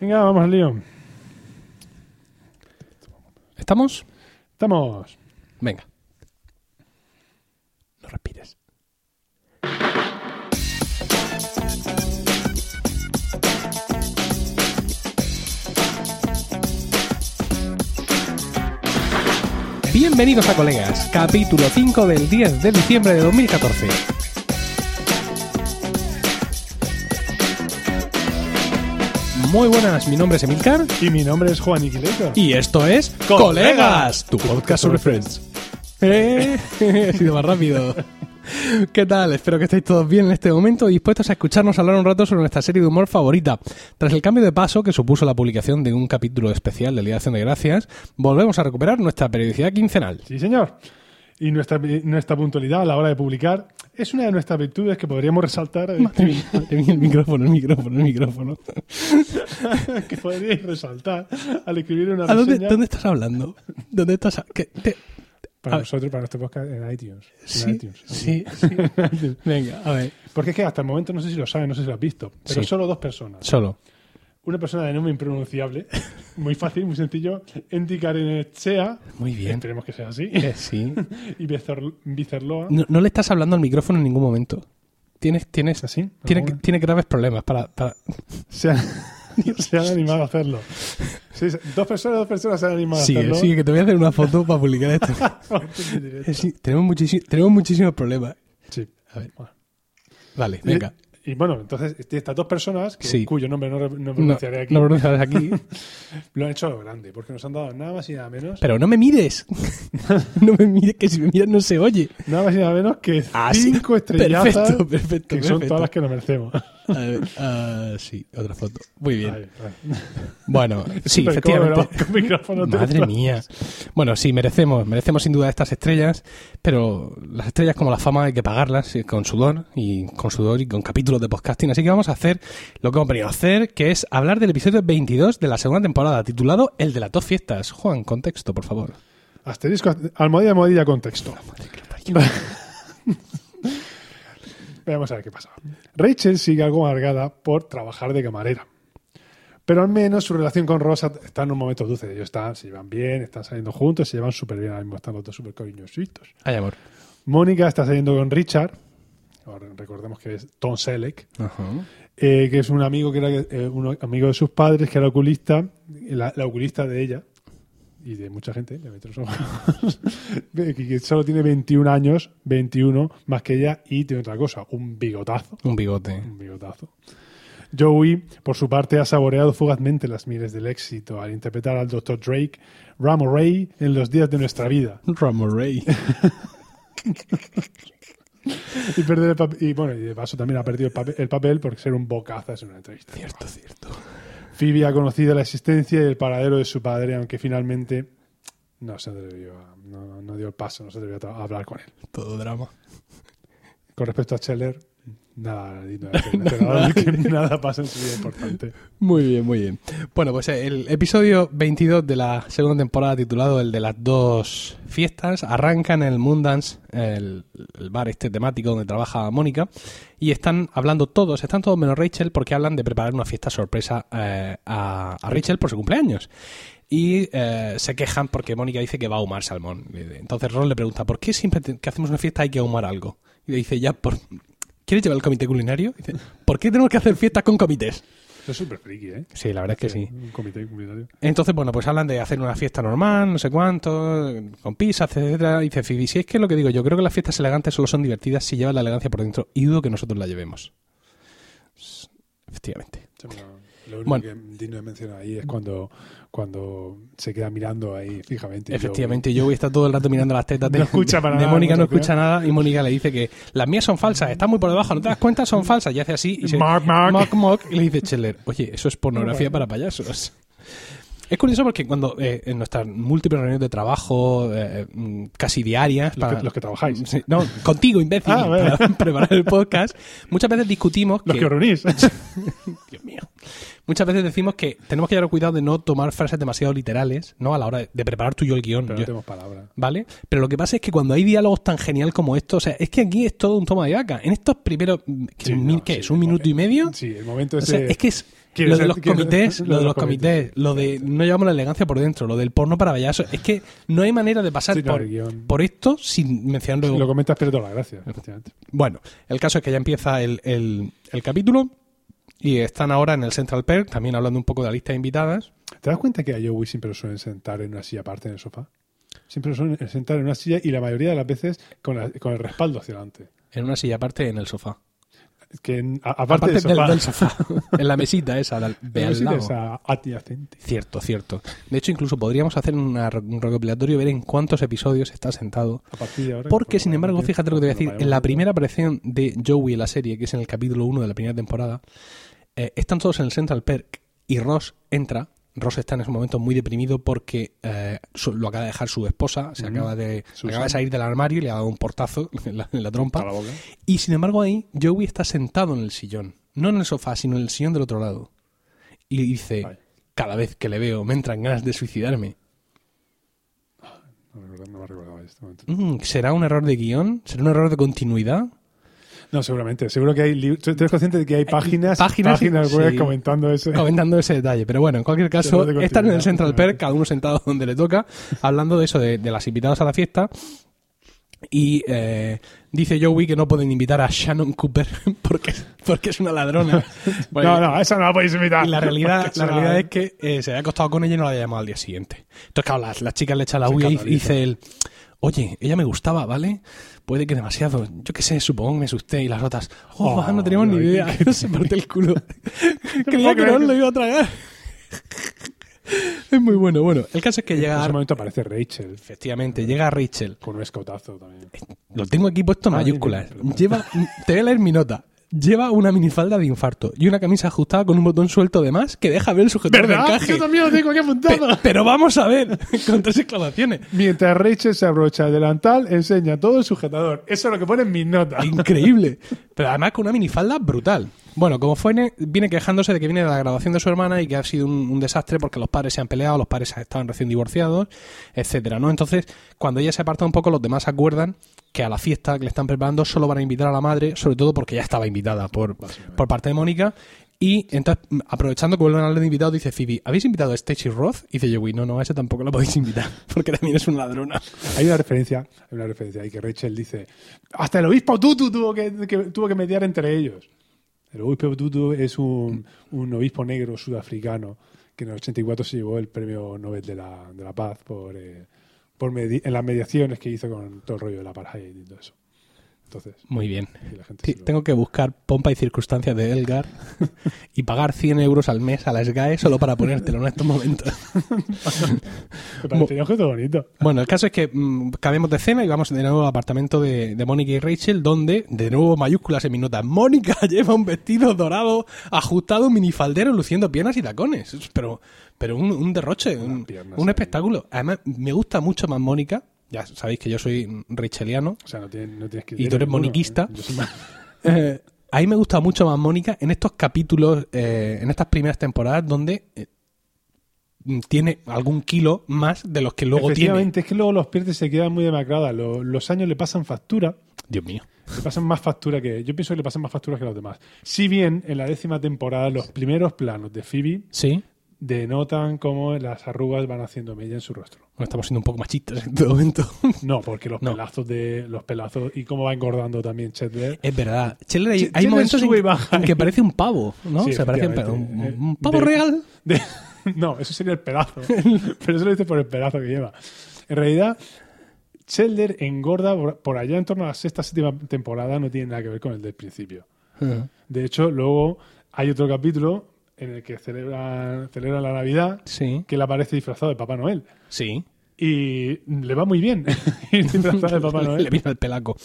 Venga, vamos al lío. ¿Estamos? Estamos. Venga. No respires. Bienvenidos a Colegas, capítulo 5 del 10 de diciembre de 2014. Muy buenas, mi nombre es Emilcar Y mi nombre es Juan Iquileto. y esto es Colegas, tu podcast sobre Friends. Eh, ha sido más rápido. ¿Qué tal? Espero que estéis todos bien en este momento y dispuestos a escucharnos hablar un rato sobre nuestra serie de humor favorita. Tras el cambio de paso que supuso la publicación de un capítulo especial de Acción de Gracias, volvemos a recuperar nuestra periodicidad quincenal. Sí, señor. Y nuestra, nuestra puntualidad a la hora de publicar es una de nuestras virtudes que podríamos resaltar. eh, Madre mía, madre mía, el micrófono, el micrófono, el micrófono. que podríais resaltar al escribir una ¿A dónde, reseña dónde estás hablando? ¿Dónde estás? te- para a- nosotros, para nuestro podcast en iTunes. En Sí, iTunes. sí, sí. Venga, a ver. Porque es que hasta el momento no sé si lo sabes, no sé si lo has visto, pero Sí. solo dos personas. Solo. Una persona de nombre impronunciable, muy fácil, muy sencillo, Enti Karenechea, Muy bien. esperemos que sea así, Eh, sí. y Bizerloa. No, no le estás hablando al micrófono en ningún momento. Tienes, tienes, ¿Así? tiene, tiene graves problemas para, para- se han, se han animado a hacerlo. Sí, dos personas, dos personas se han animado Sigue, a hacerlo. sigue, que te voy a hacer una foto para publicar esto. Sí, tenemos, muchísimo, tenemos muchísimos problemas. Sí. A ver. Bueno. Vale, venga. Y, bueno, entonces estas dos personas, que- Sí. cuyo nombre no, pronunciaré aquí, no pronunciarás aquí. lo han hecho a lo grande, porque nos han dado nada más y nada menos, Pero no me mires. no me mires, que si me miras no se oye. nada más y nada menos que Ah, sí. cinco estrellazas Perfecto, perfecto. que son todas las que nos merecemos. A ver, ah, sí, otra foto. Muy bien. Bueno, sí, efectivamente. cómodo, Madre mía. Bueno, sí, merecemos, merecemos sin duda estas estrellas, pero las estrellas como la fama hay que pagarlas eh, con sudor y con sudor y con capítulos de podcasting. Así que vamos a hacer lo que hemos venido a hacer, que es hablar del episodio 22 de la segunda temporada, titulado El de las dos fiestas. Juan, contexto, por favor. Asterisco, almohadilla, almohadilla, contexto. Vamos a ver qué pasa. Rachel sigue algo amargada por trabajar de camarera. Pero al menos su relación con Rosa está en un momento dulce. Ellos están, se llevan bien, están saliendo juntos, se llevan súper bien. Ahora mismo están los dos súper cariñositos. Ay, amor. Mónica está saliendo con Richard. Recordemos que es Tom Selleck. Ajá. eh, que es un amigo que era eh, un amigo de sus padres, que era oculista, la, la oculista de ella y de mucha gente, los ojos, que solo tiene 21 años, 21 más que ella, y tiene otra cosa, un bigotazo, Un bigote. un bigotazo. Joey, por su parte, ha saboreado fugazmente las miles del éxito al interpretar al Dr. Drake Ramo Ray en los días de nuestra vida. Ramo Ray. Y, perder el y bueno, y de paso también ha perdido el papel, el papel por ser un bocazas en una entrevista. cierto, cierto. Phoebe ha conocido la existencia y el paradero de su padre, aunque finalmente no se atrevió a, no, no dio el paso, no se atrevió a hablar con él. Todo drama. Con respecto a Scheller, nada ser mencionado, porque nada pasa en su vida importante. Muy bien, muy bien. Bueno, pues eh, el episodio 22 de la segunda temporada titulado El de las dos fiestas arranca en el Moondance, el, el bar este temático donde trabaja Mónica, y están hablando todos, están todos menos Rachel porque hablan de preparar una fiesta sorpresa eh, a, a Rachel por su cumpleaños. Y eh, se quejan porque Mónica dice que va a ahumar salmón. Entonces Ron le pregunta, ¿por qué siempre que hacemos una fiesta hay que ahumar algo? Y le dice, ya, por... ¿quieres llevar el comité culinario? Dice, ¿por qué tenemos que hacer fiestas con comités? Eso es súper friki, ¿eh? Sí, la verdad es que sí. Un comité comunitario. Entonces, bueno, pues hablan de hacer una fiesta normal, no sé cuánto, con pizzas, etcétera. Y dice Phoebe, si es que lo que digo, yo creo que las fiestas elegantes solo son divertidas si llevan la elegancia por dentro y dudo que nosotros la llevemos. Efectivamente. Lo único Bueno. que digno de mencionar ahí es cuando, cuando se queda mirando ahí fijamente. Efectivamente, Joey está todo el rato mirando las tetas de, No escucha para de nada, Mónica, no escucha nada y Mónica le dice que las mías son falsas, están muy por debajo, ¿no te das cuenta? Son falsas. Y hace así y se, Mark, Mark. mock, y le dice Scheller, oye, eso es pornografía para payasos. Es curioso porque cuando eh, en nuestras múltiples reuniones de trabajo, eh, mm, casi diarias, Los que- los que trabajáis. Sí, no, contigo, imbécil, Ah, para preparar el podcast, muchas veces discutimos Los que, que os reunís. Muchas veces decimos que tenemos que llevar cuidado de no tomar frases demasiado literales, ¿no? A la hora de, de preparar tú y yo el guion. Pero no tenemos palabra. ¿Vale? Pero lo que pasa es que cuando hay diálogos tan genial como esto, o sea, es que aquí es todo un toma de vaca. En estos primeros, ¿qué, Sí, un min- no, qué sí, es? ¿Un minuto y medio? Sí, el momento O ese sea, es que es, ¿Quieres lo de los comités, lo de los comités, lo de no llevamos la elegancia por dentro, lo del porno para payasos. Es que no hay manera de pasar Sí, no, por, esto sin mencionar Si luego. lo comentas, pero gracias, efectivamente. Bueno, el caso es que ya empieza el, el- el capítulo y están ahora en el Central Perk, también hablando un poco de la lista de invitadas. ¿Te das cuenta que a Joey siempre lo suelen sentar en una silla aparte en el sofá? Siempre lo suelen sentar en una silla y la mayoría de las veces con, la- con el respaldo hacia adelante. En una silla aparte en el sofá. Que en- a- aparte, Aparte del sofá, del sofá. en la mesita esa de, de la al silla lado. esa adyacente. Cierto, cierto. De hecho, incluso podríamos hacer una- un recopilatorio y ver en cuántos episodios está sentado. A partir de ahora, Porque, pues, sin embargo, fíjate lo que te voy a decir. En la primera aparición de Joey en la serie, que es en el capítulo 1 de la primera temporada, eh, están todos en el Central Perk y Ross entra. Ross está en ese momento muy deprimido porque eh, lo acaba de dejar su esposa, se acaba de, acaba de salir del armario y le ha dado un portazo en la, en la trompa. La. Y sin embargo ahí Joey está sentado en el sillón, no en el sofá, sino en el sillón del otro lado. Y dice, cada vez que le veo me entran ganas de suicidarme. No, recordaba- no me este momento. Mm, ¿Será un error de guion? ¿Será un error de continuidad? No, seguramente. Seguro que hay. ¿Tú eres consciente de que hay páginas, páginas, páginas, sí. web comentando eso? Comentando ese detalle. Pero bueno, en cualquier caso, están en el Central. Perk, cada uno sentado donde le toca, hablando de eso, de, de las invitadas a la fiesta. Y eh, dice Joey que no pueden invitar a Shannon Cooper porque, porque es una ladrona. no, no, esa no la podéis invitar. Y la realidad, la realidad es que eh, se había acostado con ella y no la había llamado al día siguiente. Entonces, claro, las, las chicas le echan la huya y dice él, oye, ella me gustaba, ¿vale? Puede que demasiado. Yo qué sé, supongo que es usted. Y las otras, oh, Oh, no tenemos ni idea. qué- se parte el culo. Creía que no que- lo iba a tragar. es muy bueno. Bueno, el caso es que En llega... ese momento aparece Rachel Efectivamente, llega Rachel. con un escotazo también. Lo tengo aquí puesto en Ah, mayúsculas. Lleva, te voy a leer mi nota. Lleva una minifalda de infarto y una camisa ajustada con un botón suelto de más que deja ver el sujetador de ¿Verdad? encaje. Yo también lo tengo aquí Pe- apuntado. pero vamos a ver, con tres exclamaciones. Mientras Rachel se abrocha el delantal, enseña todo el sujetador. Eso es lo que pone en mis notas. Increíble. Pero además con una minifalda brutal. Bueno, como fue, viene quejándose de que viene de la graduación de su hermana y que ha sido un, un desastre porque los padres se han peleado, los padres estaban recién divorciados, etcétera, ¿no? Entonces, cuando ella se aparta un poco, los demás acuerdan que a la fiesta que le están preparando solo van a invitar a la madre, sobre todo porque ya estaba invitada por, por parte de Mónica. Y entonces, aprovechando que vuelven a hablar de invitados, dice Phoebe, ¿habéis invitado a Stacey Roth? Y dice Joey, no, no, a ese tampoco lo podéis invitar, porque también es una ladrona. Hay una referencia, hay una referencia ahí que Rachel dice, hasta el obispo Tutu tuvo que, que- tuvo que mediar entre ellos. El obispo Tutu es un, un obispo negro sudafricano que en el 84 se llevó el premio Nobel de la, de la Paz por, eh, por en las mediaciones que hizo con todo el rollo de la apartheid y todo eso. Entonces, Muy bien. lo- Tengo que buscar pompa y circunstancias de Elgar y pagar 100 euros al mes a la SGAE solo para ponértelo en estos momentos. me parecería un gesto bonito. Bueno, el caso es que mm, cambiamos de escena y vamos de nuevo al apartamento de, de Mónica y Rachel, donde, de nuevo mayúsculas en mi nota, Mónica lleva un vestido dorado ajustado, minifaldero, luciendo piernas y tacones. Pero, pero un, un derroche, un, espectáculo. Además, me gusta mucho más Mónica. Ya sabéis que yo soy racheliano. O sea, no, tiene- no tienes que Y tú eres moniquista. Eh, a mí me gusta mucho más Mónica en estos capítulos, eh, en estas primeras temporadas, donde eh, tiene algún kilo más de los que luego tiene. Es que luego los pierdes y se quedan muy demacradas. Lo- los años le pasan factura. Dios mío. Le pasan más factura que. Yo pienso que le pasan más factura que a los demás. Si bien en la décima temporada los primeros planos de Phoebe Sí. Denotan cómo las arrugas van haciendo mella en su rostro. Bueno, estamos siendo un poco machistas en todo momento. No, porque los No. pelazos de. los pelazos y cómo va engordando también Chetler. es verdad. Chandler, hay, Ch- hay Chandler momentos en, baja. que parece un pavo, ¿no? Sí, Se parece un, efectivamente. un- Eh, pavo de- real. de- no, eso sería el pedazo. Pero eso lo dice por el pedazo que lleva. En realidad, Chandler engorda por, por allá en torno a la sexta, séptima temporada, no tiene nada que ver con el del principio. De hecho, luego hay otro capítulo en el que celebran, celebran la Navidad Sí, que él aparece disfrazado de Papá Noel. sí. Y le va muy bien disfrazado de Papá Le Noel. vino el pelaco.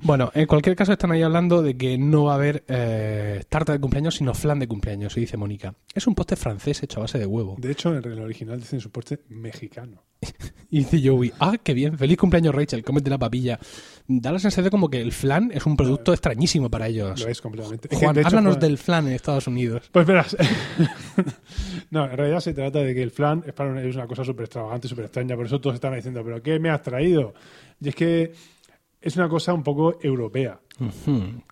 Bueno, en cualquier caso están ahí hablando de que no va a haber eh, tarta de cumpleaños, sino flan de cumpleaños, y dice Mónica. Es un postre francés hecho a base de huevo. De hecho, en el original dicen su porte mexicano. Y dice Joey, ah, qué bien, feliz cumpleaños Rachel, cómete la papilla. Da la sensación como que el flan es un producto extrañísimo para ellos. Lo es completamente. Juan, de hecho, háblanos Juan- del flan en Estados Unidos. Pues verás. no, en realidad se trata de que el flan es, para una, es una cosa súper extravagante, súper extraña. Por eso todos están diciendo, ¿pero qué me has traído? Y es que es una cosa un poco europea.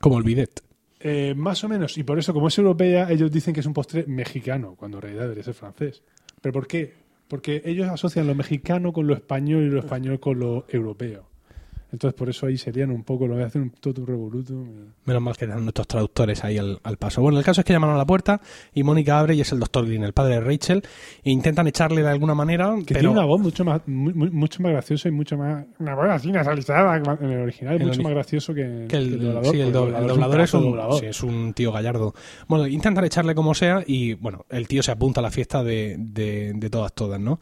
Como el bidet. Eh, más o menos, y por eso, como es europea, ellos dicen que es un postre mexicano, cuando en realidad debería ser francés. ¿Pero por qué? Porque ellos asocian lo mexicano con lo español y lo español con lo europeo. Entonces, por eso ahí serían un poco, lo voy a hacer un totum revolutum. Menos mal que dan nuestros traductores ahí al, al paso. Bueno, el caso es que llaman a la puerta y Mónica abre y es el doctor Green, el padre de Rachel, e intentan echarle de alguna manera. Que pero tiene una voz mucho más, mu- mu- mucho más graciosa y mucho más. Una voz así nasalizada en el original, el mucho más gracioso que, que el, que doblador. sí, el, do- doblador es un, doblador. sí, es un tío gallardo. Bueno, intentan echarle como sea y, bueno, el tío se apunta a la fiesta de, de, de todas, todas, ¿no?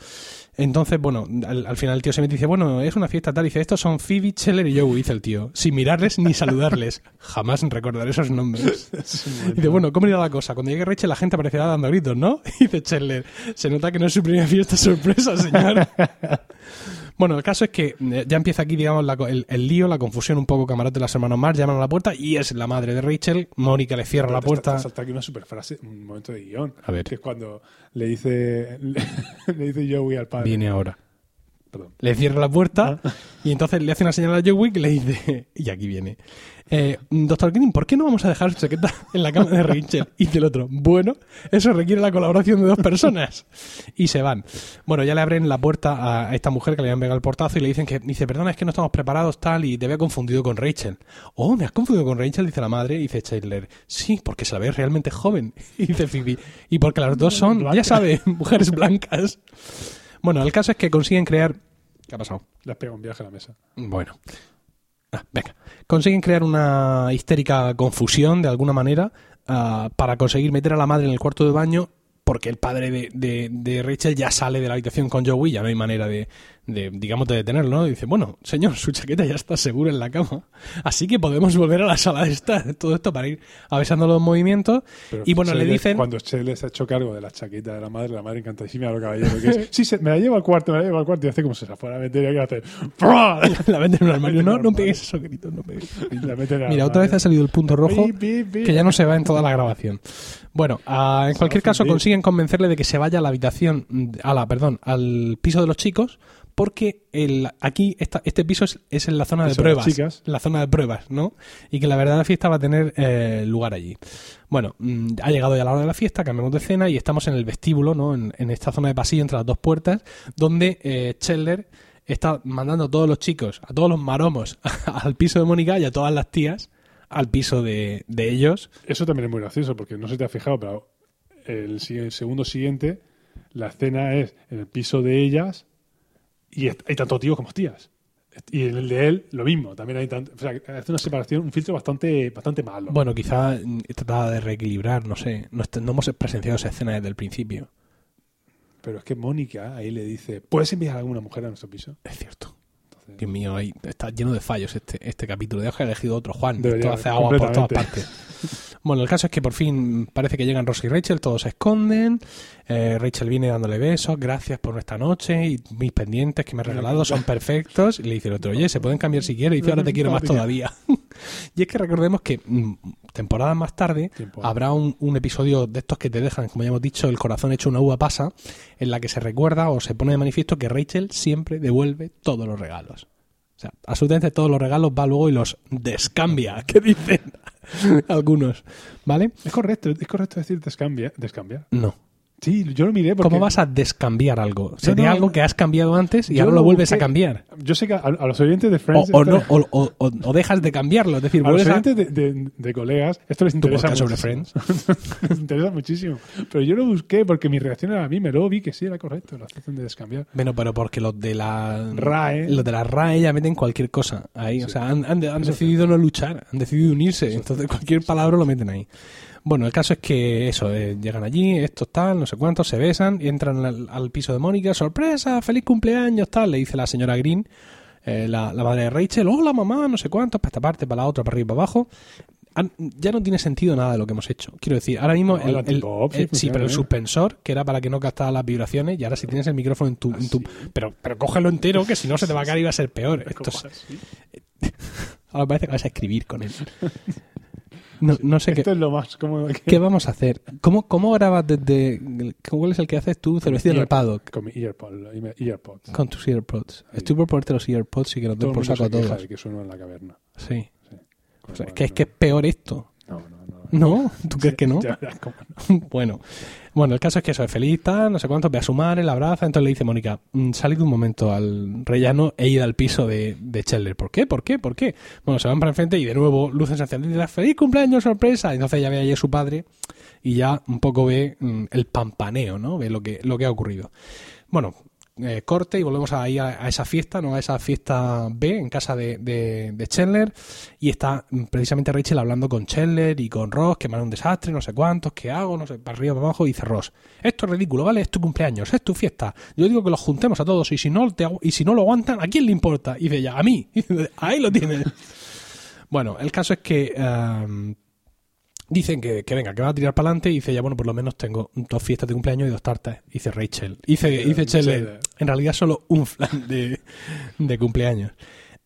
Entonces, bueno, al, al final el tío se mete y dice, bueno, es una fiesta tal. Y dice, estos son Phoebe, Scheller y Joe, dice el tío. Sin mirarles ni saludarles. Jamás recordaré esos nombres. Y dice, bueno, ¿cómo irá la cosa? Cuando llegue Rachel, la gente aparecerá dando gritos, ¿no? Y dice Chandler, se nota que no es su primera fiesta sorpresa, señor. bueno, el caso es que eh, ya empieza aquí, digamos, la el, el lío, la confusión un poco camarote de las hermanos Marx, llaman a la puerta y es la madre de Rachel. Mónica le cierra la Te- te- puerta. te salta aquí una super frase, un momento de guion. A ver. Que es cuando le dice, le, dice Joey al padre. Viene ahora. Le cierra la puerta y entonces le hace una señal a Joey que le dice, y aquí viene, eh, Doctor Green, ¿por qué no vamos a dejar su chaqueta en la cama de Rachel? Y dice el otro, bueno, eso requiere la colaboración de dos personas. Y se van. Bueno, ya le abren la puerta a esta mujer que le habían pegado el portazo y le dicen que, dice, perdona, es que no estamos preparados tal y te había confundido con Rachel. Oh, ¿me has confundido con Rachel? Dice la madre y dice Chandler, sí, porque se la ve realmente joven. Y dice Phoebe, y porque las dos son, ya sabe, mujeres blancas. Bueno, el caso es que consiguen crear... ¿Qué ha pasado? Le has pegado un viaje a la mesa. Bueno. Ah, venga. Consiguen crear una histérica confusión de alguna manera ah, para conseguir meter a la madre en el cuarto de baño porque el padre de, de- de Rachel ya sale de la habitación con Joey, ya no hay manera de, de, digamos, de detenerlo, ¿no? Y dice, bueno, señor, su chaqueta ya está segura en la cama, así que podemos volver a la sala de estar. Todo esto para ir avisando los movimientos. Pero y bueno, le dicen... Cuando se ha hecho cargo de la chaqueta de la madre, la madre encantadísima de lo caballero. Que es, sí, se- me la llevo al cuarto, me la llevo al cuarto. Y hace como se la fuera a meter y aquí hace. ¡prua! la meten en un armario. No, no pegues esos gritos, no pegues. Mira, otra vez ha salido el punto rojo. Que ya no se va en toda la grabación. Bueno, ah, en cualquier caso consiguen convencerle de que se vaya a la habitación, a la, perdón, al piso de los chicos, porque el, aquí esta- este piso es, es en la zona de pruebas, chicas. la zona de pruebas, ¿no? Y que la verdad la fiesta va a tener eh, lugar allí. Bueno, mm, ha llegado ya la hora de la fiesta, cambiamos de escena y estamos en el vestíbulo, ¿no? En, en esta zona de pasillo entre las dos puertas, donde eh, está mandando a todos los chicos, a todos los maromos, al piso de Mónica y a todas las tías al piso de, de ellos. Eso también es muy gracioso porque no se te ha fijado, pero el, el segundo siguiente, la escena es en el piso de ellas y hay tanto tíos como tías. Y en el de él, lo mismo. También hay tanto. O sea, hace una separación, un filtro bastante, bastante malo. Bueno, quizá trataba de reequilibrar, no sé. No, hemos presenciado esa escena desde el principio. Pero es que Mónica ahí le dice: ¿Puedes enviar a alguna mujer a nuestro piso? Es cierto. Entonces, Dios mío, ahí está lleno de fallos este, este capítulo. Deja elegido otro Juan. Esto hace agua por todas partes. Bueno, el caso es que por fin parece que llegan Ross y Rachel, todos se esconden. eh, Rachel viene dándole besos, gracias por esta noche y mis pendientes que me has regalado son perfectos. Y le dice el otro, oye, se pueden cambiar si quieres. Y dice, ahora te quiero más todavía. y es que recordemos que mm, temporadas más tarde habrá un, un episodio de estos que te dejan, como ya hemos dicho, el corazón hecho una uva pasa, en la que se recuerda o se pone de manifiesto que Rachel siempre devuelve todos los regalos. O sea, absolutamente todos los regalos va luego y los descambia, que dicen algunos. ¿Vale? Es correcto, es correcto decir descambia, descambiar. No. Sí, yo lo miré porque. ¿Cómo vas a descambiar algo? Sería no, algo que has cambiado antes y ahora lo lo vuelves a busqué. cambiar. Yo sé que a, a los oyentes de O, Friends. o esto- no, o, o- o- o dejas de cambiarlo. Es decir, a los vuelves a... oyentes de, de- de colegas, esto les interesa podcast sobre muchísimo. les interesa muchísimo. Pero yo lo busqué porque mi reacción era a mí, me lo vi que sí era correcto, la hacen de descambiar. Bueno, pero porque los de la RAE. los de la RAE ya meten cualquier cosa ahí. O Sí. sea, han, han- han decidido no luchar, han decidido unirse. Entonces cualquier palabra lo meten ahí. Bueno, el caso es que eso, eh, llegan allí, estos tal, no sé cuántos, se besan, y entran al, al piso de Mónica, sorpresa, feliz cumpleaños, tal, le dice la señora Green, eh, la, la madre de Rachel, hola mamá, no sé cuántos, para esta parte, para la otra, para arriba, para abajo. Han- ya no tiene sentido nada de lo que hemos hecho. Quiero decir, ahora mismo No, el, antipop sí el- sí, funciona pero el suspensor, que era para que no captara las vibraciones, y ahora si tienes el micrófono en tu... en tu- pero, pero cógelo entero, que si no se te va a caer y va a ser peor. Esto es- ahora parece que vas a escribir con él. No, no sé qué... Esto es lo más cómodo que ¿Qué vamos a hacer? ¿Cómo, cómo grabas desde... ¿Cuál es el que haces tú, cervecita en el paddock? Con mi earpod, earpods. Con tus AirPods. Estoy por ponerte los AirPods y que Todo den por saco a todos. que sueno en la caverna. Sí. Sí. O sea, es que es que es peor esto. No, no, no. ¿Tú crees que no? Ya bueno, bueno, el caso es que eso es feliz, tal, no sé cuánto, ve a su madre, la abraza, entonces le dice Mónica, "Mm, salid un momento al rellano e id al piso de, de Chandler. ¿Por qué? ¿Por qué? ¿Por qué? Bueno, se van para enfrente y de nuevo luces encendidas, feliz cumpleaños, sorpresa. Entonces ya ve allí a su padre y ya un poco ve mm, el pampaneo, ¿no? Ve lo que, lo que ha ocurrido. Bueno, eh, corte y volvemos ahí a, a esa fiesta, ¿no? A esa fiesta B en casa de, de, de Chandler y está precisamente Rachel hablando con Chandler y con Ross, que me un desastre, no sé cuántos, qué hago, no sé, para arriba, para abajo, y dice Ross, esto es ridículo, ¿vale? Es tu cumpleaños, es tu fiesta. Yo digo que los juntemos a todos y si no, te, y si no lo aguantan, ¿a quién le importa? Y dice ella, a mí. Y dice, ahí lo tienes. bueno, el caso es que... ehm, Dicen que, que venga, que va a tirar para adelante y dice ya, bueno, por lo menos tengo dos fiestas de cumpleaños y dos tartas. Dice Rachel. Dice, dice. En realidad solo un flan de, de cumpleaños.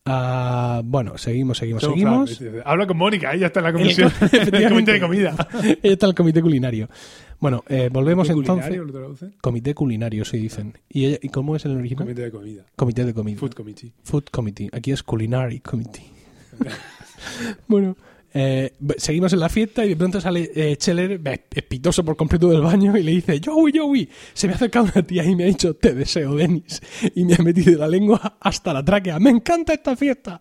Ah, bueno, seguimos, seguimos, Son seguimos. flan, Habla con Mónica, ella está en la comisión. co- El comité de comida. Ella está en el comité culinario. Bueno, eh, volvemos ¿Comité entonces. culinario lo? Comité culinario, sí dicen. ¿Y, ella- ¿y cómo es el original? Comité de comida. Comité de comida. Food committee. Food Committee. Aquí es Culinary Committee. bueno, eh, seguimos en la fiesta y de pronto sale eh, Scheller espitoso por completo del baño y le dice, Joey, Joey, se me ha acercado una tía y me ha dicho, te deseo, Dennis. Y me ha metido la lengua hasta la tráquea. Me encanta esta fiesta.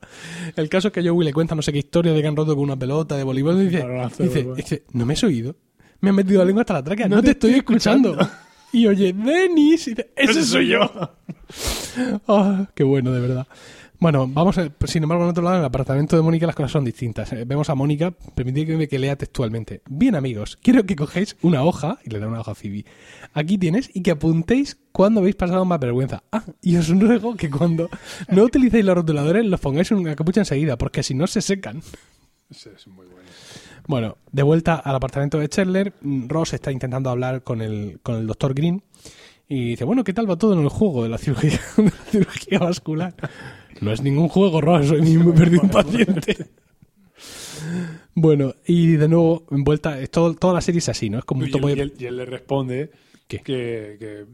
El caso es que Joey le cuenta no sé qué historia de que han roto con una pelota de voleibol y dice, de dice, dice, ¿no me has oído? Me han metido la lengua hasta la tráquea. No, No te te estoy estoy escuchando. Y oye, Dennis, y dice, ese soy yo. Ah, qué bueno, de verdad. Bueno, vamos, a- sin embargo, en otro lado, en el apartamento de Mónica las cosas son distintas. Eh, Vemos a Mónica, permitidme que lea textualmente. Bien, amigos, quiero que cogéis una hoja, y le da una hoja a Phoebe. Aquí tienes, y que apuntéis cuando habéis pasado más vergüenza. Ah, y os ruego que cuando no utilicéis los rotuladores, los pongáis en una capucha enseguida, porque si no se secan. Ese es muy bueno. Bueno, de vuelta al apartamento de Chandler, Ross está intentando hablar con el, con el doctor Green y dice, bueno, ¿qué tal va todo en el juego de la cirugía, de la cirugía vascular? No es ningún juego, Ross, soy mismo perdido un paciente. Bueno, y de nuevo, en vuelta, es todo, toda la serie es así, ¿no? Es como un él, de... y él- y él le responde ¿Qué? que, que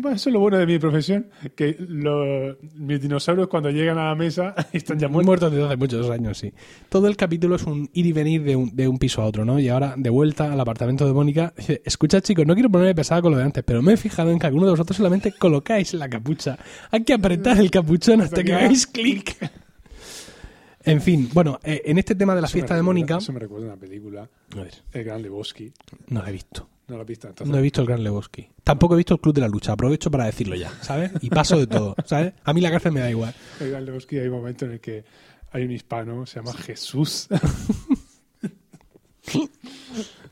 bueno, eso es lo bueno de mi profesión, que lo- mis dinosaurios cuando llegan a la mesa están ya muertos. muertos desde hace muchos años, sí. Todo el capítulo es un ir y venir de un, de un piso a otro, ¿no? Y ahora, de vuelta al apartamento de Mónica, dice, escucha chicos, no quiero ponerme pesada con lo de antes, pero me he fijado en que alguno de vosotros solamente colocáis la capucha. Hay que apretar el capuchón hasta que hagáis clic. En fin, bueno, eh, en este tema de la Eso fiesta de Mónica... Eso me recuerda a una película, A ver, El Gran Lebowski. no la he visto. No la has visto. Entonces, No he visto el Gran Lebowski. Tampoco he visto el Club de la Lucha. Aprovecho para decirlo ya, ¿sabes? Y paso de todo, ¿sabes? A mí la cárcel me da igual. El Gran Lebowski hay un momento en el que hay un hispano, se llama Jesús.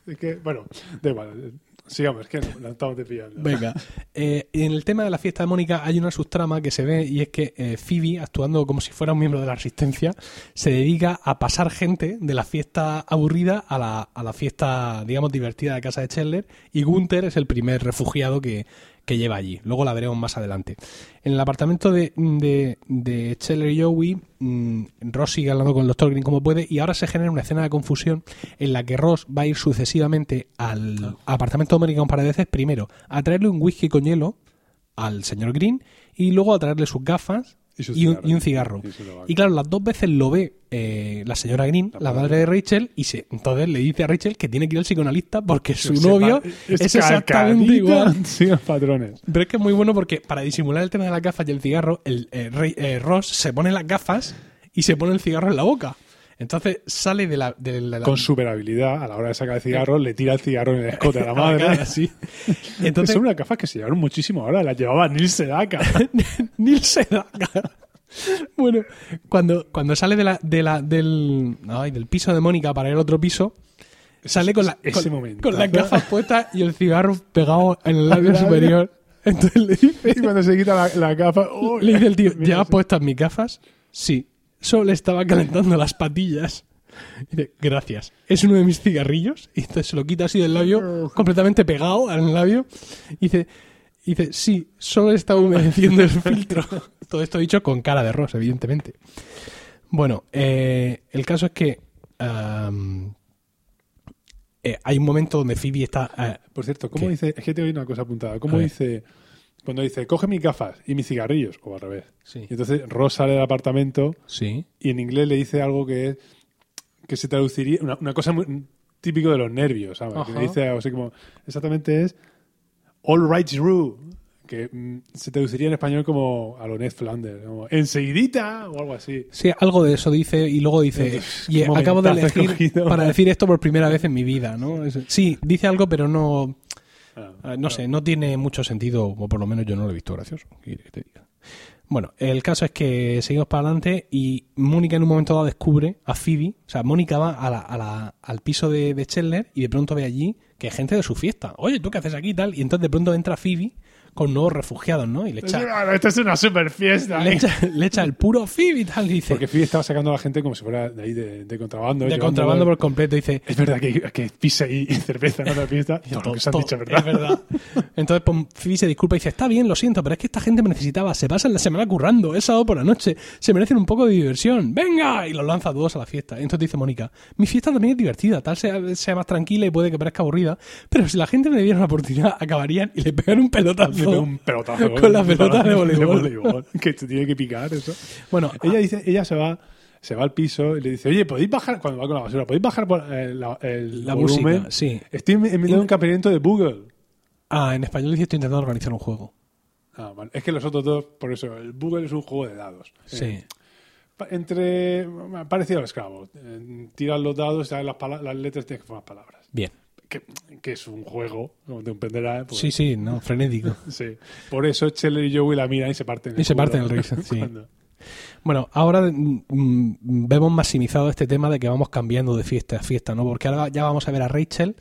es que, bueno, da igual. Sigamos, es que no, la estamos desviando. Venga, eh, en el tema de la fiesta de Mónica hay una subtrama que se ve y es que eh, Phoebe, actuando como si fuera un miembro de la resistencia, se dedica a pasar gente de la fiesta aburrida a la, a la fiesta, digamos, divertida de casa de Chandler y Gunther es el primer refugiado que, que lleva allí. Luego la veremos más adelante. En el apartamento de, de, de Chandler y Joey, mm, Ross sigue hablando con el Dr. Green como puede y ahora se genera una escena de confusión en la que Ross va a ir sucesivamente al apartamento de Mónica un par de veces, primero a traerle un whisky con hielo al señor Green y luego a traerle sus gafas Y un, cigarro. y un cigarro. Y su tabaco. Y claro, las dos veces lo ve eh, la señora Green, La la, madre. de Rachel, y se, entonces le dice a Rachel que tiene que ir al psicoanalista porque su novio pa- es, exactamente igual. Sí, patrones. Pero es que es muy bueno porque para disimular el tema de las gafas y el cigarro, el eh, eh, Ross se pone las gafas y se pone el cigarro en la boca. Entonces sale de la... De la- Con super habilidad, a la hora de sacar el cigarro, le tira el cigarro en el escote a la a la cara, madre. así. Entonces, son unas gafas que se llevaron muchísimo ahora, las llevaba Neil Sedaka. Neil Sedaka. Bueno, cuando, cuando sale de la, de la, del, ay, del piso de Mónica para al otro piso, sale con, la, ese con, momento. con las gafas puestas y el cigarro pegado en el labio superior. Entonces le dice, y cuando se quita la, la gafa... ¡oh! le dice el tío, ¿llevas sí. puestas mis gafas? Sí. Solo le estaba calentando las patillas. Dice, gracias. Es uno de mis cigarrillos. Y entonces se lo quita así del labio, completamente pegado al labio. Y dice, y dice, sí, solo está humedeciendo el filtro. Todo esto dicho con cara de Ross, evidentemente. Bueno, eh, el caso es que eh, hay un momento donde Phoebe está... eh, Por cierto, ¿cómo ¿Qué? dice? Es que te oí una cosa apuntada. ¿Cómo ver. Cuando dice, coge mis gafas y mis cigarrillos, o al revés. Sí. Y entonces Ross sale del apartamento sí. y en inglés le dice algo que es que se traduciría, una, una cosa muy, típico de los nervios, ¿sabes? Que le dice algo así como, exactamente es All right through, que mm, se traduciría en español como a lo Ned Flanders, como enseguidita o algo así. Sí, algo de eso dice y luego dice, y acabo de elegir para decir esto por primera vez en mi vida, ¿no? Sí, dice algo, pero no, Ah, no sé, no tiene mucho sentido, o por lo menos yo no lo he visto gracioso. ¿qué quieres que te diga? Bueno, el caso es que seguimos para adelante y Mónica en un momento dado descubre a Phoebe, o sea, Mónica va a la- a la- al piso de, de Chandler y de pronto ve allí que hay gente de su fiesta. Oye, ¿tú qué haces aquí y tal? Y entonces de pronto entra Phoebe con nuevos refugiados, ¿no? Y le echa, Esto es una super fiesta. le echa, le echa el puro Phoebe y tal, y dice, Porque Phoebe estaba sacando a la gente como si fuera de ahí de, de contrabando. de contrabando por completo, dice, Es verdad que, que pisa y cerveza en otra fiesta. Todo lo que se han todo- dicho, ¿verdad? Es verdad. Entonces pues, Phoebe se disculpa y dice, está bien, lo siento, pero es que esta gente me necesitaba, se pasan la semana currando, es sábado por la noche, se merecen un poco de diversión, venga, y los lanza a todos a la fiesta. Entonces dice Mónica, mi fiesta también es divertida, tal sea, sea más tranquila y puede que parezca aburrida, pero si la gente me diera una oportunidad, acabarían y le pegan un pelotazo. Un pelotazo. Con la pelota de voleibol. que te tiene que picar eso. Bueno, Ella dice, ella se va, se va al piso y le dice, oye, ¿podéis bajar? Cuando va con la basura, ¿podéis bajar por eh, la, el La volumen? música, sí. Estoy en en medio de un campeonato de Google. ah, en español dice estoy intentando organizar un juego. Ah, vale. Es que los otros dos, por eso, el Google es un juego de dados. Sí. Eh, entre. Parecido al Scrabble. Eh, tiras los dados, sabes las, las letras tienes que formar palabras. Bien. Que, que es un juego, como te comprenderás. pues, Sí, sí, no, frenético. sí. Por eso Scheller y Joey la miran y se parten el Y se culo. parten el risa, sí. Cuando- Bueno, ahora mm, mm, vemos maximizado este tema de que vamos cambiando de fiesta a fiesta, ¿no? Porque ahora ya vamos a ver a Rachel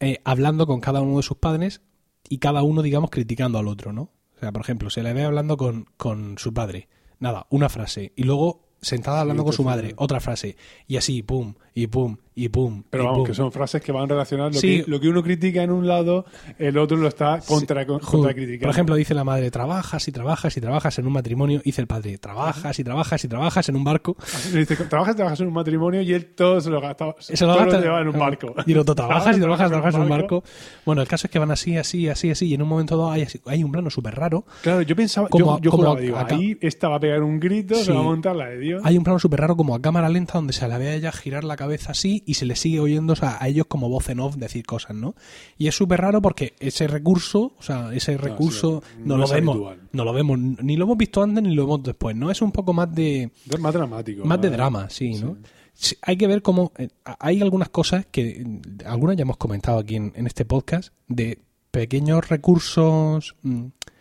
eh, hablando con cada uno de sus padres y cada uno, digamos, criticando al otro, ¿no? O sea, por ejemplo, se le ve hablando con, con su padre, nada, una frase, y luego sentada hablando con su madre, otra frase, y así, pum, y pum, y pum. Pero y vamos, pum. que son frases que van relacionadas. Lo, Sí. que, lo que uno critica en un lado, el otro lo está contra, Ju- contra criticando. Por ejemplo, dice la madre, trabajas y trabajas y trabajas en un matrimonio. Dice el padre, trabajas y trabajas y trabajas en un barco. Dice, trabajas, trabajas en un matrimonio y él todo se lo gasta. Se lo todo gasta- lleva en un barco. Y el otro, trabajas y trabajas, trabajas en un barco. Bueno, el caso es que van así, así, así, así. Y en un momento dado hay, hay un plano súper raro. Claro, yo pensaba, Como- yo, yo como juraba, digo, acá- ahí esta va a pegar un grito, Sí. se va a montar la de Dios. Hay un plano súper raro como a cámara lenta donde se la ve a ella girar la cabeza así y se le sigue oyendo o sea, a ellos como voz en off decir cosas, ¿no? Y es súper raro porque ese recurso, o sea, ese recurso sí, no, no lo vemos. habitual. No lo vemos, ni lo hemos visto antes ni lo vemos después, ¿no? Es un poco más de... Es más dramático. Más de drama, sí, ¿no? Sí, hay que ver cómo. eh, hay algunas cosas que. Algunas ya hemos comentado aquí en, en este podcast, de pequeños recursos.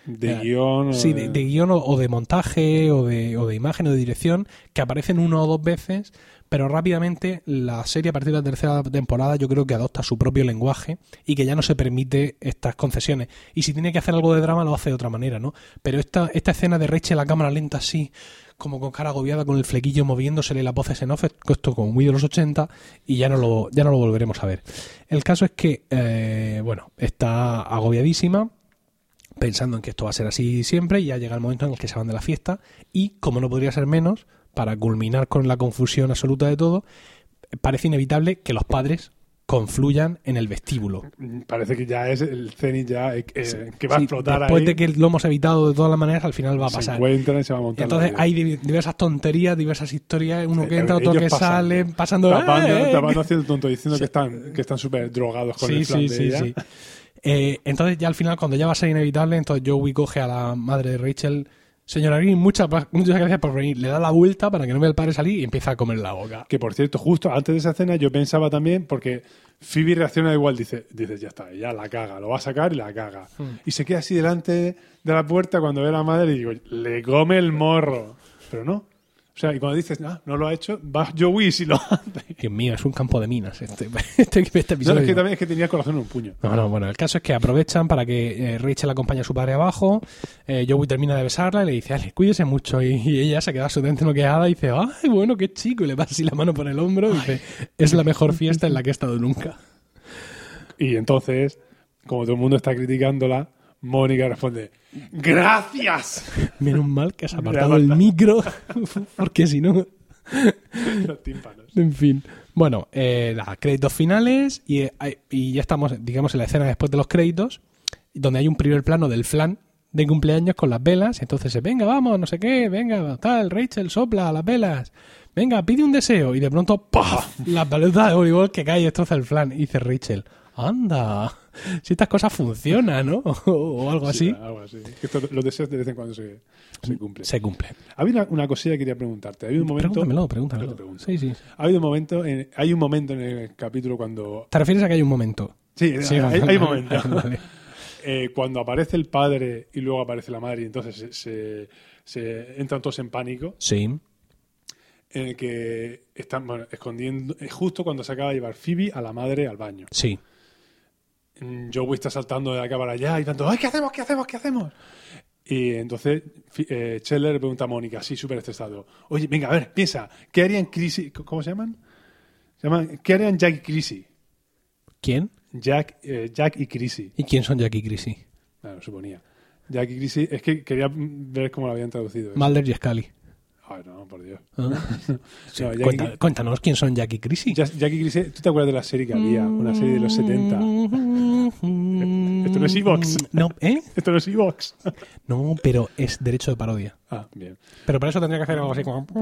De eh, guion. o Sí, de, de guion o, o de montaje o de, o de imagen o de dirección que aparecen una o dos veces, pero rápidamente la serie a partir de la tercera temporada yo creo que adopta su propio lenguaje y que ya no se permite estas concesiones. Y si tiene que hacer algo de drama lo hace de otra manera, ¿no? Pero esta, esta escena de Rachel a cámara lenta así, como con cara agobiada, con el flequillo moviéndosele las voces en off, esto como muy de los 80 y ya no lo, ya no lo volveremos a ver. El caso es que, eh, bueno, está agobiadísima, pensando en que esto va a ser así siempre y ya llega el momento en el que se van de la fiesta y como no podría ser menos, para culminar con la confusión absoluta de todo, parece inevitable que los padres confluyan en el vestíbulo. Parece que ya es el cenit ya eh, eh, que va a explotar después ahí. de que lo hemos evitado de todas las maneras, al final va a se pasar. encuentran y se va a montar. Entonces hay di- diversas tonterías, diversas historias, uno que Eh, entra, otro ellos que sale, pasando... Tapando, ¡eh! tapando haciendo tonto, diciendo que están que están súper drogados con sí, el plan sí, de sí, ella. Eh, entonces ya al final, cuando ya va a ser inevitable, entonces Joey coge a la madre de Rachel. Señora Green, muchas, muchas gracias por venir. Le da la vuelta para que no vea el padre salir y empieza a comer la boca. Que por cierto, justo antes de esa escena yo pensaba también, porque Phoebe reacciona igual, dice, dice ya está, ya la caga, lo va a sacar y la caga. Hmm. Y se queda así delante de la puerta cuando ve a la madre y digo, le come el morro. Pero no. O sea, y cuando dices, ah, no lo ha hecho, va Joey y si lo hace. Dios mío, es un campo de minas este, este, este No, episodio. es que también es que tenía el corazón en un puño. No, no, bueno, el caso es que aprovechan para que eh, Rachel acompañe a su padre abajo, eh, Joey termina de besarla y le dice, Ale, cuídese mucho, y, y ella se queda absolutamente noqueada y dice, ay, bueno, qué chico, y le pasa así la mano por el hombro y dice, es la mejor fiesta en la que he estado nunca. Y entonces, como todo el mundo está criticándola, Mónica responde, ¡Gracias! Menos mal que has apartado el micro, porque si no... Los tímpanos. En fin. Bueno, eh, nada, créditos finales y, eh, y ya estamos, digamos, en la escena después de los créditos, donde hay un primer plano del flan de cumpleaños con las velas. y Entonces, eh, venga, vamos, no sé qué, venga, tal, Rachel, sopla las velas. venga, pide un deseo. Y de pronto, ¡paf! La pelota de voleibol que cae y destroza el flan. Y dice Rachel, anda, si estas cosas funcionan, ¿no? o algo así. Sí, algo así. Esto- los deseos de vez en cuando se, se cumplen. Se cumple. Había una, una cosilla que quería preguntarte. Había un momento. Pregúntamelo, te pregúntamelo. pregunto. Sí, sí. Ha habido un momento en, hay un momento en el capítulo cuando. ¿Te refieres a que hay un momento? Sí, Sí, hay, hay un momento. vale. Eh, cuando aparece el padre y luego aparece la madre y entonces se, se- se entran todos en pánico. Sí. en el que están bueno, escondiendo, es justo cuando se acaba de llevar Phoebe a la madre al baño. Sí. Mm, Joey está saltando de acá para allá y tanto, ¡ay, qué hacemos, qué hacemos, qué hacemos! Y entonces eh, Chandler le pregunta a Mónica, así súper estresado, oye, venga, a ver, piensa, ¿qué harían Chrissy? ¿Cómo se llaman? Se llaman ¿Qué harían Jack y Chrissy? ¿Quién? Jack, eh, Jack y Chrissy. ¿Y quién son Jack y Chrissy? Claro, suponía. Jack y Chrissy, es que quería ver cómo lo habían traducido. Mulder y Scully. Ay, no, por Dios. ¿Ah? Sí, Jack y- Cuenta- cuéntanos quién son Jack y Chrissy. Jack, Jack y Chrissy, ¿tú te acuerdas de la serie que había? Una serie de los 70. Esto no es Evox. No, ¿eh? Esto no es Evox. No, pero es derecho de parodia. Ah, bien. Pero para eso tendría que hacer algo así como...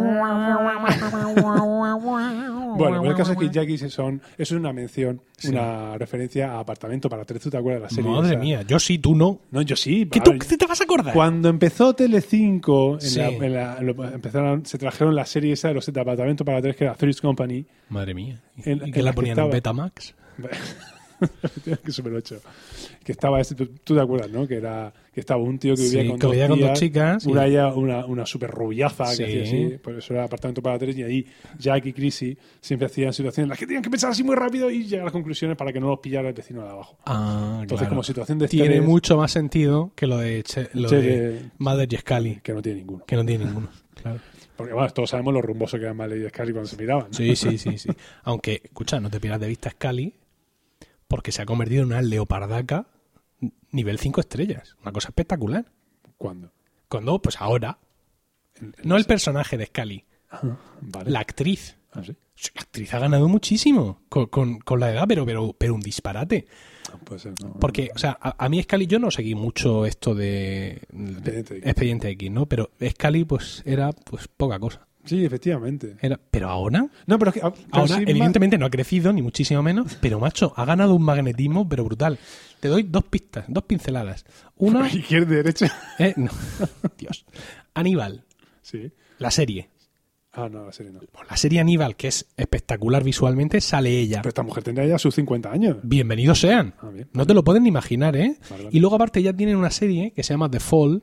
Bueno, el caso es que Jack y Chrissy son. Eso es una mención, una referencia a Apartamento para tres. ¿Tú te acuerdas de la serie? Madre esa? mía, yo sí, tú no. No, yo sí. ¿Qué tú qué te vas a acordar? Cuando empezó Telecinco, en Sí. la- en la- en lo- empezaron, se trajeron la serie esa de los de Apartamento para tres, que era Three's Company. Madre mía. En- ¿Y en que la la que ponían estaba. en Betamax? que Super 8. Que estaba ese, tú, tú te acuerdas, ¿no? Que era que estaba un tío que vivía, Sí, con, que dos vivía con dos tías, chicas y- Una, ella, una, una super rubiaza Sí. que hacía así. Por eso era apartamento para tres. Y ahí Jack y Chrissy siempre hacían situaciones en las que tenían que pensar así muy rápido y llegar a las conclusiones para que no los pillara el vecino de abajo. Ah, Entonces, claro. como situación de Tiene estrés, mucho más sentido que lo de, Che- lo Che, de Mulder y Scully, que no tiene ninguno. que no tiene ninguno. Claro. Porque bueno, todos sabemos lo rumboso que era Maley y Scully cuando se miraban. ¿no? Sí, sí, sí, sí. Aunque, escucha, no te pierdas de vista Scully, porque se ha convertido en una leopardaca nivel 5 estrellas. Una cosa espectacular. ¿Cuándo? Cuando, pues ahora, no el personaje de Scully, serie. Vale. la actriz. Ah, La actriz ha ganado muchísimo con, con- con la edad, pero, pero, pero un disparate. Ah, Puede ser, no. Porque, o sea, a, a mí Scully, yo no seguí mucho esto de, de Expediente X. Expediente X, ¿no? Pero Scully, pues, era pues poca cosa. Sí, efectivamente. Era, pero ahora, No, pero es que. ah, pero ahora, sí, evidentemente no ha crecido, ni muchísimo menos, pero macho, ha ganado un magnetismo, pero brutal. Te doy dos pistas, dos pinceladas. Una, Izquierda y derecha. eh, no, Dios, Aníbal, Sí. la serie. Ah, no, la serie no. Por la serie Aníbal, que es espectacular visualmente, sale ella. Pero esta mujer tendría ya sus 50 años. Bienvenidos sean. Ah, bien. No te lo pueden ni imaginar, ¿eh? Vale, vale. Y luego aparte ya tienen una serie que se llama The Fall.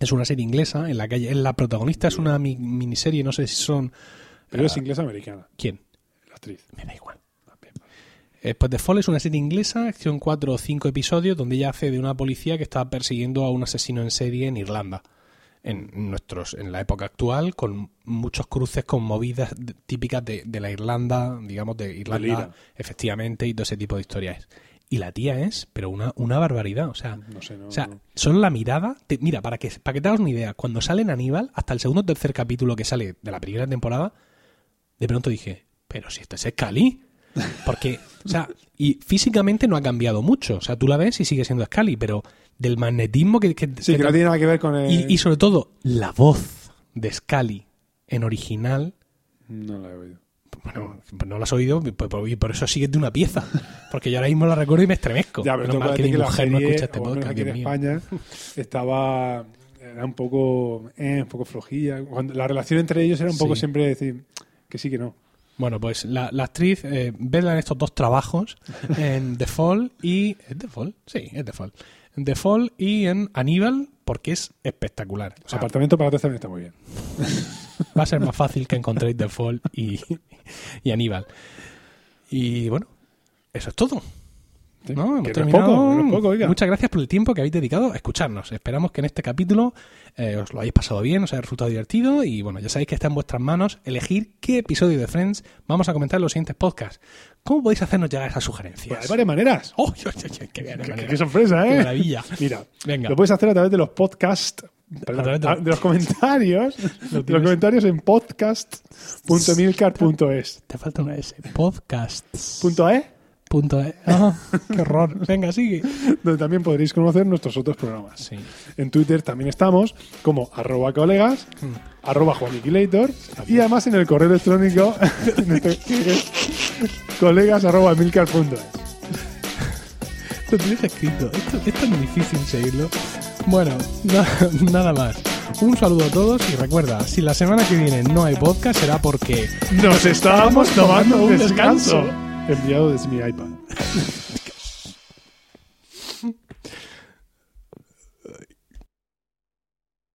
Es una serie inglesa en la que la protagonista es una mi- miniserie, no sé si son... Pero es inglesa o americana, ¿Quién? la actriz. Me da igual. Ah. Eh, pues The Fall es una serie inglesa, son cuatro o cinco episodios donde ella hace de una policía que está persiguiendo a un asesino en serie en Irlanda. En nuestros, en la época actual, con muchos cruces con movidas típicas de, de la Irlanda, digamos, de Irlanda, efectivamente, y todo ese tipo de historias. Y la tía es, pero una, una barbaridad. O sea, No sé, no. o sea, no. solo la mirada. te- mira, para que, para que te hagas una idea, cuando sale en Aníbal, hasta el segundo o tercer capítulo que sale de la primera temporada, de pronto dije, pero si esto es Scully. Porque, o sea, y físicamente no ha cambiado mucho. O sea, tú la ves y sigue siendo Scully, pero del magnetismo que. que- Sí, que que no tiene nada que ver con el. y, y sobre todo, la voz de Scully en original. No la he oído. Bueno, no la has oído y por, eso sigues de una pieza. Porque yo ahora mismo la recuerdo y me estremezco. Ya, pero mal que mi que mujer no escucha este podcast. aquí en. España, estaba. Era un poco. Eh, un poco flojilla. Cuando, la relación entre ellos era un poco Sí. siempre decir que sí, que no. Bueno, pues la, la actriz, eh, vedla en estos dos trabajos, en The Fall y... ¿Es The Fall? Sí, es The Fall. En The Fall y en Aníbal, porque es espectacular. O sea, Apartamento para tres también está muy bien. va a ser más fácil que encontréis The Fall y, y Aníbal. Y bueno, eso es todo. ¿No? Hemos terminado. poco, poco, oiga. Muchas gracias por el tiempo que habéis dedicado a escucharnos. Esperamos que en este capítulo eh, os lo hayáis pasado bien, os haya resultado divertido y bueno, ya sabéis que está en vuestras manos elegir qué episodio de Friends vamos a comentar en los siguientes podcasts. ¿Cómo podéis hacernos llegar esas sugerencias? Pues hay varias maneras. ¡Oh, qué, qué- qué bien, Qué, qué qué manera! sorpresa, ¿eh? Qué maravilla. Mira, Venga. lo puedes hacer a través de los podcasts. perdón, través de- los comentarios. de los comentarios en podcast.milcar.es. Te falta una S. Podcasts. ¿Punto E? Ah, qué horror. Venga, sigue. donde también podréis conocer nuestros otros programas. Sí. En Twitter también estamos como arroba colegas, arroba Juaniquilator y además en el correo electrónico colegas arroba milcar.es. Lo tienes escrito. Esto, esto es difícil seguirlo. Bueno, na- nada más. Un saludo a todos y recuerda, si la semana que viene no hay podcast será porque Nos estábamos tomando un descanso. Enviado desde mi iPad.